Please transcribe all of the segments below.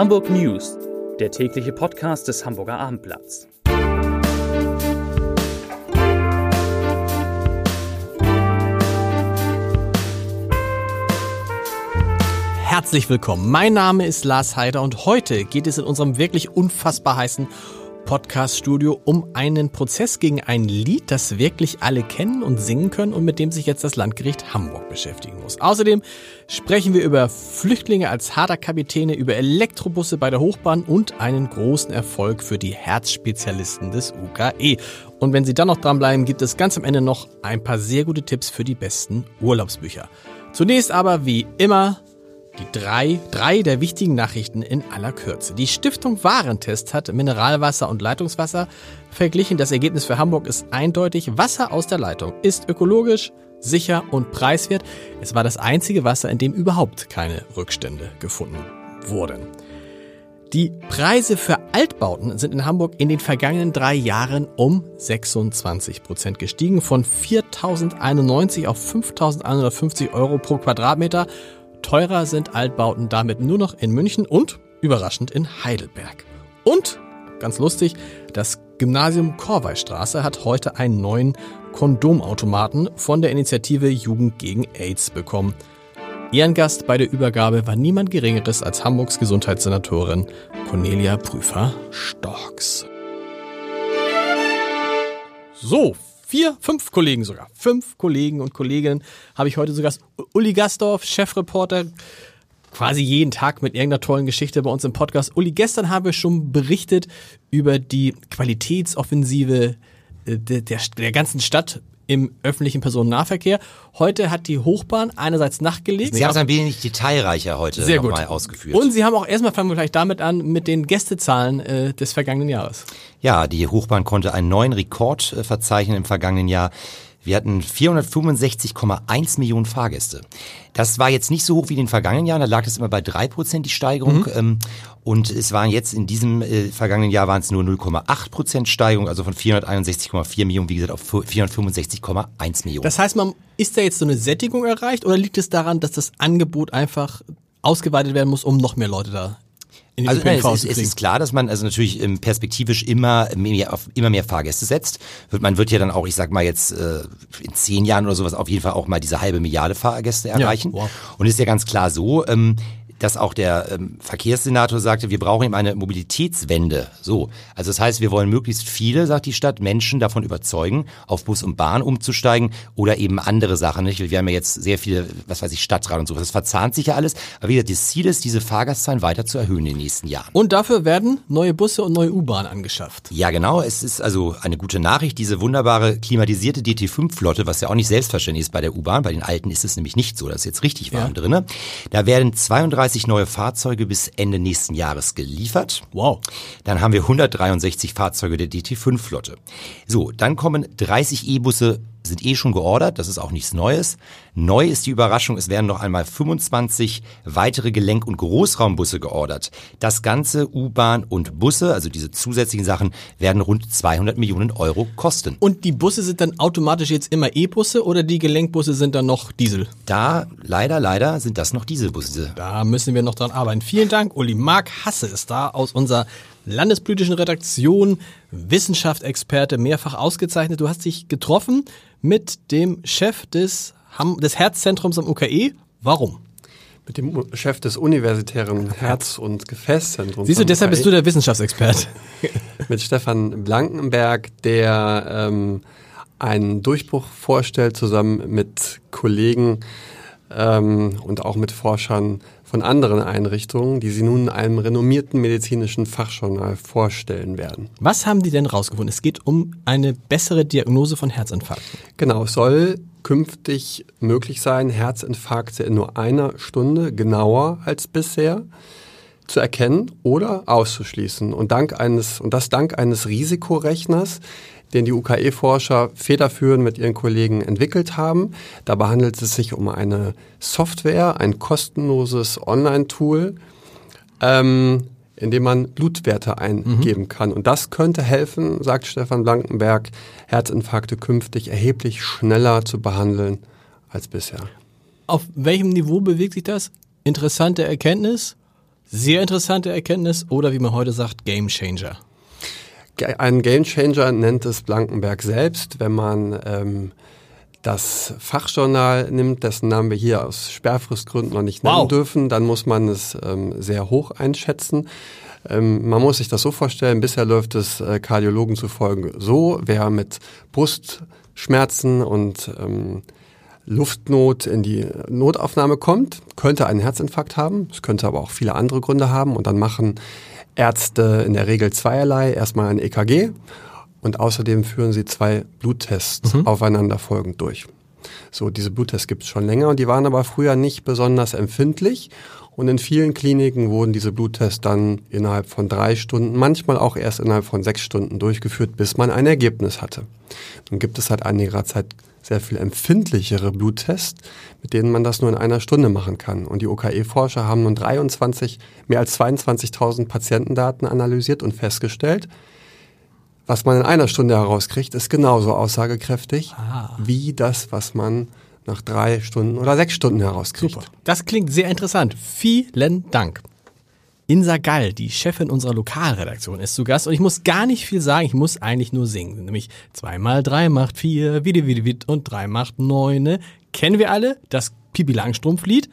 Hamburg News, der tägliche Podcast des Hamburger Abendblatts. Herzlich willkommen. Mein Name ist Lars Heider und heute geht es in unserem wirklich unfassbar heißen Podcast-Studio um einen Prozess gegen ein Lied, das wirklich alle kennen und singen können und mit dem sich jetzt das Landgericht Hamburg beschäftigen muss. Außerdem sprechen wir über Flüchtlinge als Haderkapitäne, über Elektrobusse bei der Hochbahn und einen großen Erfolg für die Herzspezialisten des UKE. Und wenn Sie dann noch dranbleiben, gibt es ganz am Ende noch ein paar sehr gute Tipps für die besten Urlaubsbücher. Zunächst aber wie immer die drei, drei der wichtigen Nachrichten in aller Kürze. Die Stiftung Warentest hat Mineralwasser und Leitungswasser verglichen. Das Ergebnis für Hamburg ist eindeutig. Wasser aus der Leitung ist ökologisch, sicher und preiswert. Es war das einzige Wasser, in dem überhaupt keine Rückstände gefunden wurden. Die Preise für Altbauten sind in Hamburg in den vergangenen drei Jahren um 26 Prozent gestiegen, von 4.091 auf 5.150 Euro pro Quadratmeter Teurer sind Altbauten damit nur noch in München und überraschend in Heidelberg. Und, ganz lustig, das Gymnasium Korweistraße hat heute einen neuen Kondomautomaten von der Initiative Jugend gegen AIDS bekommen. Ehrengast bei der Übergabe war niemand Geringeres als Hamburgs Gesundheitssenatorin Cornelia Prüfer-Storks. So, vier, fünf Kollegen sogar. Fünf Kollegen und Kolleginnen habe ich heute sogar. Uli Gastorf, Chefreporter, quasi jeden Tag mit irgendeiner tollen Geschichte bei uns im Podcast. Uli, gestern haben wir schon berichtet über die Qualitätsoffensive äh, der, der, der ganzen Stadt im öffentlichen Personennahverkehr. Heute hat die Hochbahn einerseits nachgelegt. Sie haben es ein wenig detailreicher heute Sehr gut. ausgeführt. Und Sie haben auch erstmal, fangen wir gleich damit an, mit den Gästezahlen äh, des vergangenen Jahres. Ja, die Hochbahn konnte einen neuen Rekord äh, verzeichnen im vergangenen Jahr. Wir hatten 465,1 Millionen Fahrgäste. Das war jetzt nicht so hoch wie in den vergangenen Jahren, da lag es immer bei drei Prozent die Steigerung. Mhm. Und es waren jetzt in diesem äh, vergangenen Jahr waren es nur 0,8 Prozent Steigerung, also von 461,4 Millionen, wie gesagt, auf 465,1 Millionen. Das heißt, man ist da jetzt so eine Sättigung erreicht oder liegt es daran, dass das Angebot einfach ausgeweitet werden muss, um noch mehr Leute da also nein, es, ist, es ist klar, dass man also natürlich ähm, perspektivisch immer mehr auf immer mehr Fahrgäste setzt. Man wird ja dann auch, ich sag mal jetzt äh, in zehn Jahren oder sowas auf jeden Fall auch mal diese halbe Milliarde Fahrgäste erreichen. Ja, wow. Und ist ja ganz klar so, ähm, dass auch der ähm, Verkehrssenator sagte, wir brauchen eben eine Mobilitätswende. So, also das heißt, wir wollen möglichst viele, sagt die Stadt, Menschen davon überzeugen, auf Bus und Bahn umzusteigen oder eben andere Sachen. Nicht? Wir haben ja jetzt sehr viele, was weiß ich, Stadtrat und so. Das verzahnt sich ja alles. Aber wie gesagt, das Ziel ist, diese Fahrgastzahlen weiter zu erhöhen in den nächsten Jahren. Und dafür werden neue Busse und neue U-Bahnen angeschafft. Ja, genau. Es ist also eine gute Nachricht. Diese wunderbare klimatisierte DT5-Flotte, was ja auch nicht selbstverständlich ist bei der U-Bahn. Bei den alten ist es nämlich nicht so. Das ist jetzt richtig warm ja. drinne. Da werden 32 30 neue Fahrzeuge bis Ende nächsten Jahres geliefert. Wow. Dann haben wir 163 Fahrzeuge der DT5-Flotte. So, dann kommen 30 E-Busse sind eh schon geordert, das ist auch nichts Neues. Neu ist die Überraschung, es werden noch einmal 25 weitere Gelenk- und Großraumbusse geordert. Das ganze U-Bahn und Busse, also diese zusätzlichen Sachen, werden rund 200 Millionen Euro kosten. Und die Busse sind dann automatisch jetzt immer E-Busse oder die Gelenkbusse sind dann noch Diesel? Da, leider, leider sind das noch Dieselbusse. Da müssen wir noch dran arbeiten. Vielen Dank, Uli. Marc Hasse ist da aus unserer landespolitischen Redaktion, Wissenschaftsexperte, mehrfach ausgezeichnet. Du hast dich getroffen mit dem Chef des, des Herzzentrums am UKE. Warum? Mit dem Chef des universitären Herz- und Gefäßzentrums. Siehst du, deshalb bist du der Wissenschaftsexperte. mit Stefan Blankenberg, der ähm, einen Durchbruch vorstellt, zusammen mit Kollegen ähm, und auch mit Forschern von anderen Einrichtungen, die sie nun einem renommierten medizinischen Fachjournal vorstellen werden. Was haben die denn rausgefunden? Es geht um eine bessere Diagnose von Herzinfarkten. Genau, es soll künftig möglich sein, Herzinfarkte in nur einer Stunde genauer als bisher zu erkennen oder auszuschließen. Und dank eines, und das dank eines Risikorechners, den die UKE-Forscher federführend mit ihren Kollegen entwickelt haben. Dabei handelt es sich um eine Software, ein kostenloses Online-Tool, ähm, in dem man Blutwerte eingeben mhm. kann. Und das könnte helfen, sagt Stefan Blankenberg, Herzinfarkte künftig erheblich schneller zu behandeln als bisher. Auf welchem Niveau bewegt sich das? Interessante Erkenntnis? Sehr interessante Erkenntnis oder wie man heute sagt, Game Changer. Ein Game Changer nennt es Blankenberg selbst, wenn man ähm, das Fachjournal nimmt, dessen Namen wir hier aus Sperrfristgründen noch nicht nennen wow. dürfen, dann muss man es ähm, sehr hoch einschätzen. Ähm, man muss sich das so vorstellen, bisher läuft es äh, Kardiologen zufolge so, wer mit Brustschmerzen und ähm, Luftnot in die Notaufnahme kommt, könnte einen Herzinfarkt haben. Es könnte aber auch viele andere Gründe haben. Und dann machen Ärzte in der Regel zweierlei. Erstmal ein EKG und außerdem führen sie zwei Bluttests mhm. aufeinanderfolgend durch. So, diese Bluttests gibt es schon länger und die waren aber früher nicht besonders empfindlich. Und in vielen Kliniken wurden diese Bluttests dann innerhalb von drei Stunden, manchmal auch erst innerhalb von sechs Stunden durchgeführt, bis man ein Ergebnis hatte. Nun gibt es seit einiger Zeit sehr viel empfindlichere Bluttests, mit denen man das nur in einer Stunde machen kann. Und die OKE-Forscher haben nun 23, mehr als 22.000 Patientendaten analysiert und festgestellt, was man in einer Stunde herauskriegt, ist genauso aussagekräftig ah. wie das, was man nach drei Stunden oder sechs Stunden herauskriegt. Super. Das klingt sehr interessant. Vielen Dank. Insa Gall, die Chefin unserer Lokalredaktion, ist zu Gast und ich muss gar nicht viel sagen, ich muss eigentlich nur singen. Nämlich zwei mal drei macht vier, wieder, wieder, wieder und drei macht neune. Kennen wir alle das Pipi Langstrumpf-Lied,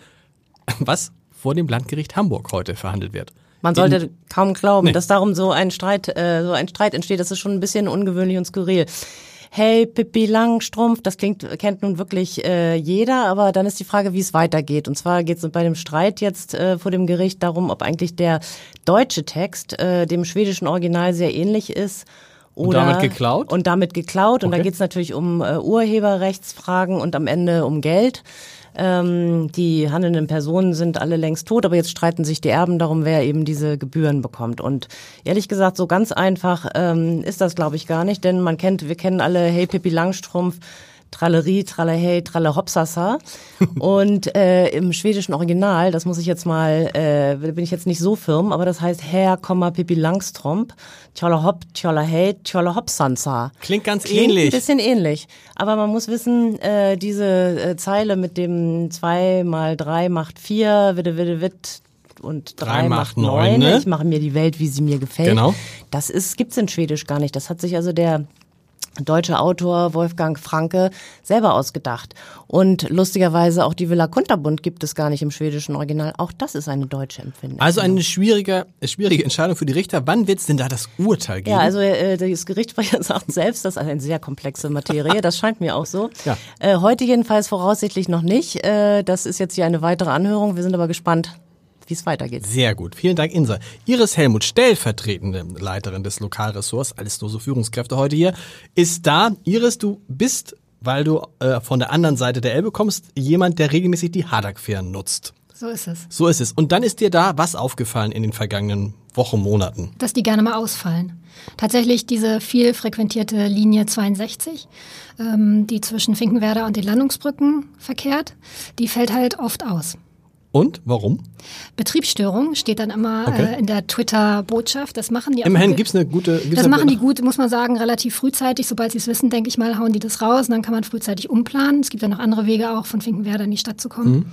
was vor dem Landgericht Hamburg heute verhandelt wird. Man sollte in, kaum glauben, nee. dass darum so ein Streit, äh, so ein Streit entsteht. Das ist schon ein bisschen ungewöhnlich und skurril hey, Pippi Langstrumpf, das klingt, kennt nun wirklich äh, jeder, aber dann ist die Frage, wie es weitergeht. Und zwar geht es bei dem Streit jetzt äh, vor dem Gericht darum, ob eigentlich der deutsche Text äh, dem schwedischen Original sehr ähnlich ist. Oder, und damit geklaut? Und damit geklaut. Okay. Und da geht es natürlich um äh, Urheberrechtsfragen und am Ende um Geld. Ähm, die handelnden Personen sind alle längst tot, aber jetzt streiten sich die Erben darum, wer eben diese Gebühren bekommt. Und ehrlich gesagt, so ganz einfach ähm, ist das, glaube ich, gar nicht, denn man kennt, wir kennen alle Hey Pippi Langstrumpf, Trallerie, Trallehey, Tralle Hopsasa. Und äh, im schwedischen Original, das muss ich jetzt mal, äh, bin ich jetzt nicht so firm, aber das heißt Herr, Pippi Langstromp, Tjolla Hop, Tjolla Hey, Tjolla Hopsansa. Klingt ganz Klingt ähnlich. ein bisschen ähnlich. Aber man muss wissen, äh, diese äh, Zeile mit dem zwei mal drei macht vier, witte, witte, witt, und drei, drei macht neun. Ne? Ich mache mir die Welt, wie sie mir gefällt. Genau. Das ist, gibt's in Schwedisch gar nicht. Das hat sich also der deutsche Autor Wolfgang Franke selber ausgedacht. Und lustigerweise auch die Villa Kunterbund gibt es gar nicht im schwedischen Original. Auch das ist eine deutsche Empfindung. Also eine schwierige, schwierige Entscheidung für die Richter. Wann wird es denn da das Urteil geben? Ja, also äh, das Gerichtssprecher sagt selbst, das ist eine sehr komplexe Materie. Das scheint mir auch so. Ja. Äh, heute jedenfalls voraussichtlich noch nicht. Äh, das ist jetzt hier eine weitere Anhörung. Wir sind aber gespannt, wie es weitergeht. Sehr gut. Vielen Dank, Insa. Iris Helmut, stellvertretende Leiterin des Lokalressorts, alles nur so Führungskräfte heute hier, ist da. Iris, du bist, weil du äh, von der anderen Seite der Elbe kommst, jemand, der regelmäßig die Hadak-Fähren nutzt. So ist es. So ist es. Und dann ist dir da was aufgefallen in den vergangenen Wochen, Monaten? Dass die gerne mal ausfallen. Tatsächlich diese viel frequentierte Linie 62, ähm, die zwischen Finkenwerder und den Landungsbrücken verkehrt, die fällt halt oft aus. Und warum? Betriebsstörung steht dann immer okay. äh, in der Twitter-Botschaft. Das machen die Immerhin gibt es eine gute. Gibt's das machen die gut, muss man sagen, relativ frühzeitig. Sobald sie es wissen, denke ich mal, hauen die das raus und dann kann man frühzeitig umplanen. Es gibt ja noch andere Wege auch, von Finkenwerder in die Stadt zu kommen. Mhm.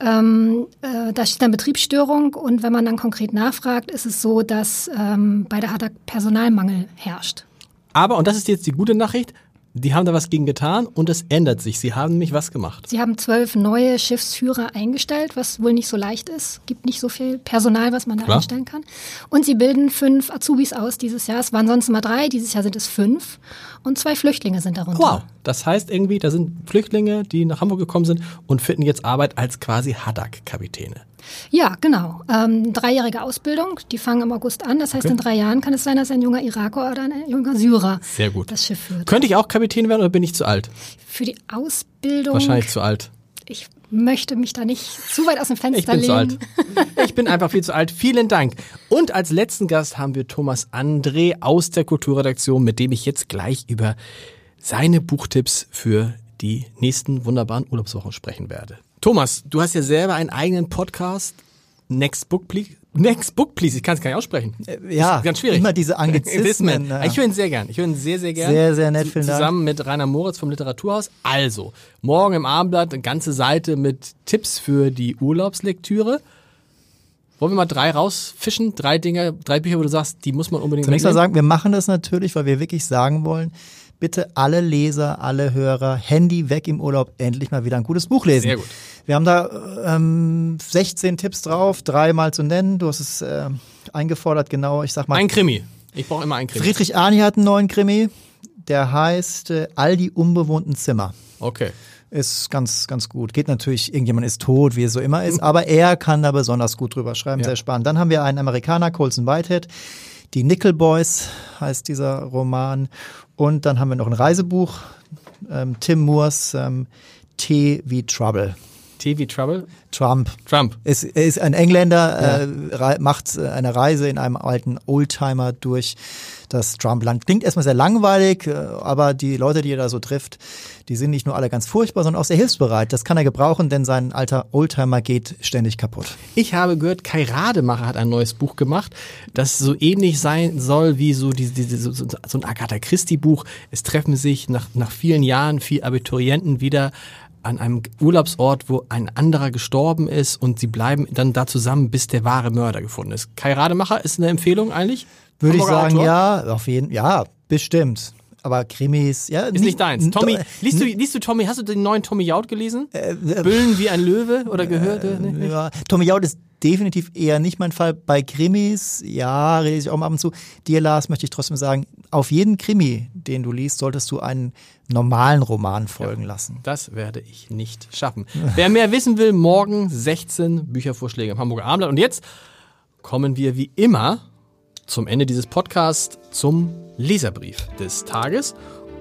Ähm, äh, da steht dann Betriebsstörung und wenn man dann konkret nachfragt, ist es so, dass ähm, bei der HADAG Personalmangel herrscht. Aber, und das ist jetzt die gute Nachricht, die haben da was gegen getan und es ändert sich. Sie haben nämlich was gemacht. Sie haben zwölf neue Schiffsführer eingestellt, was wohl nicht so leicht ist. Gibt nicht so viel Personal, was man da Klar. einstellen kann. Und sie bilden fünf Azubis aus dieses Jahr. Es waren sonst immer drei, dieses Jahr sind es fünf. Und zwei Flüchtlinge sind darunter. Wow, das heißt irgendwie, da sind Flüchtlinge, die nach Hamburg gekommen sind und finden jetzt Arbeit als quasi Haddock-Kapitäne. Ja, genau. Ähm, dreijährige Ausbildung, die fangen im August an. Das heißt, okay. in drei Jahren kann es sein, dass ein junger Iraker oder ein junger Syrer Sehr gut. das Schiff führt. Könnte ich auch Kapitän werden oder bin ich zu alt? Für die Ausbildung. Wahrscheinlich zu alt. Ich möchte mich da nicht zu weit aus dem Fenster ich bin lehnen. Zu alt. Ich bin einfach viel zu alt. Vielen Dank. Und als letzten Gast haben wir Thomas André aus der Kulturredaktion, mit dem ich jetzt gleich über seine Buchtipps für die nächsten wunderbaren Urlaubswochen sprechen werde. Thomas, du hast ja selber einen eigenen Podcast. Next Book Please. Next Book Please, ich kann es gar nicht aussprechen. Äh, ja, ganz schwierig. Immer diese Anglizismen. ja. Ich höre ihn sehr gern. Ich höre ihn sehr, sehr gern. Sehr, sehr nett, vielen Dank. Zusammen mit Rainer Moritz vom Literaturhaus. Also, morgen im Abendblatt eine ganze Seite mit Tipps für die Urlaubslektüre. Wollen wir mal drei rausfischen? Drei Dinge, drei Bücher, wo du sagst, die muss man unbedingt Zunächst mal sagen, wir machen das natürlich, weil wir wirklich sagen wollen, bitte alle Leser, alle Hörer, Handy weg im Urlaub, endlich mal wieder ein gutes Buch lesen. Sehr gut. Wir haben da ähm, 16 Tipps drauf, dreimal zu nennen. Du hast es äh, eingefordert, genau, ich sag mal. Ein Krimi. Ich brauche immer einen Krimi. Friedrich Arni hat einen neuen Krimi, der heißt äh, All die unbewohnten Zimmer. Okay. Ist ganz, ganz gut. Geht natürlich, irgendjemand ist tot, wie es so immer ist, aber er kann da besonders gut drüber schreiben, ja. sehr spannend. Dann haben wir einen Amerikaner, Colson Whitehead, die Nickel Boys heißt dieser Roman. Und dann haben wir noch ein Reisebuch, ähm, Tim Moores ähm, T wie Trouble. T wie Trouble? Trump. Trump. Ist, er ist ein Engländer, ja. äh, macht äh, eine Reise in einem alten Oldtimer durch das Trumpland. Klingt erstmal sehr langweilig, äh, aber die Leute, die er da so trifft, die sind nicht nur alle ganz furchtbar, sondern auch sehr hilfsbereit. Das kann er gebrauchen, denn sein alter Oldtimer geht ständig kaputt. Ich habe gehört, Kai Rademacher hat ein neues Buch gemacht, das so ähnlich sein soll wie so, diese, diese, so, so ein Agatha Christie Buch. Es treffen sich nach, nach vielen Jahren vier Abiturienten wieder an einem Urlaubsort, wo ein anderer gestorben ist und sie bleiben dann da zusammen, bis der wahre Mörder gefunden ist. Kai Rademacher ist eine Empfehlung eigentlich? Würde ich sagen, Autor? ja, auf jeden ja, bestimmt. Aber Krimis, ja. Ist nicht deins. Tommy, liest du, liest du Tommy, hast du den neuen Tommy Jaud gelesen? Äh, äh, Büllen wie ein Löwe oder gehört? Äh, nee, ja, Tommy Jaud ist definitiv eher nicht mein Fall. Bei Krimis, ja, rede ich auch mal ab und zu. Dir, Lars, möchte ich trotzdem sagen, auf jeden Krimi, den du liest, solltest du einen normalen Roman folgen ja, lassen. Das werde ich nicht schaffen. Wer mehr wissen will, morgen 16 Büchervorschläge im Hamburger Abendblatt. Und jetzt kommen wir wie immer zum Ende dieses Podcasts zum Leserbrief des Tages.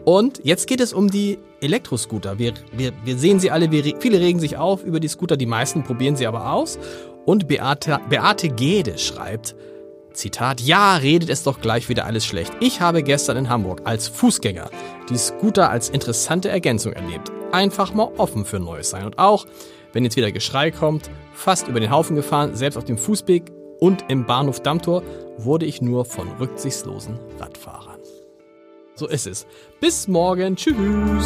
Und jetzt geht es um die Elektroscooter. Wir, wir, wir sehen sie alle, wir, viele regen sich auf über die Scooter, die meisten probieren sie aber aus. Und Beate, Beate Gede schreibt, Zitat, ja, redet es doch gleich wieder alles schlecht. Ich habe gestern in Hamburg als Fußgänger die Scooter als interessante Ergänzung erlebt. Einfach mal offen für Neues sein. Und auch, wenn jetzt wieder Geschrei kommt, fast über den Haufen gefahren, selbst auf dem Fußweg und im Bahnhof Dammtor wurde ich nur von rücksichtslosen Radfahrern. So ist es. Bis morgen. Tschüss.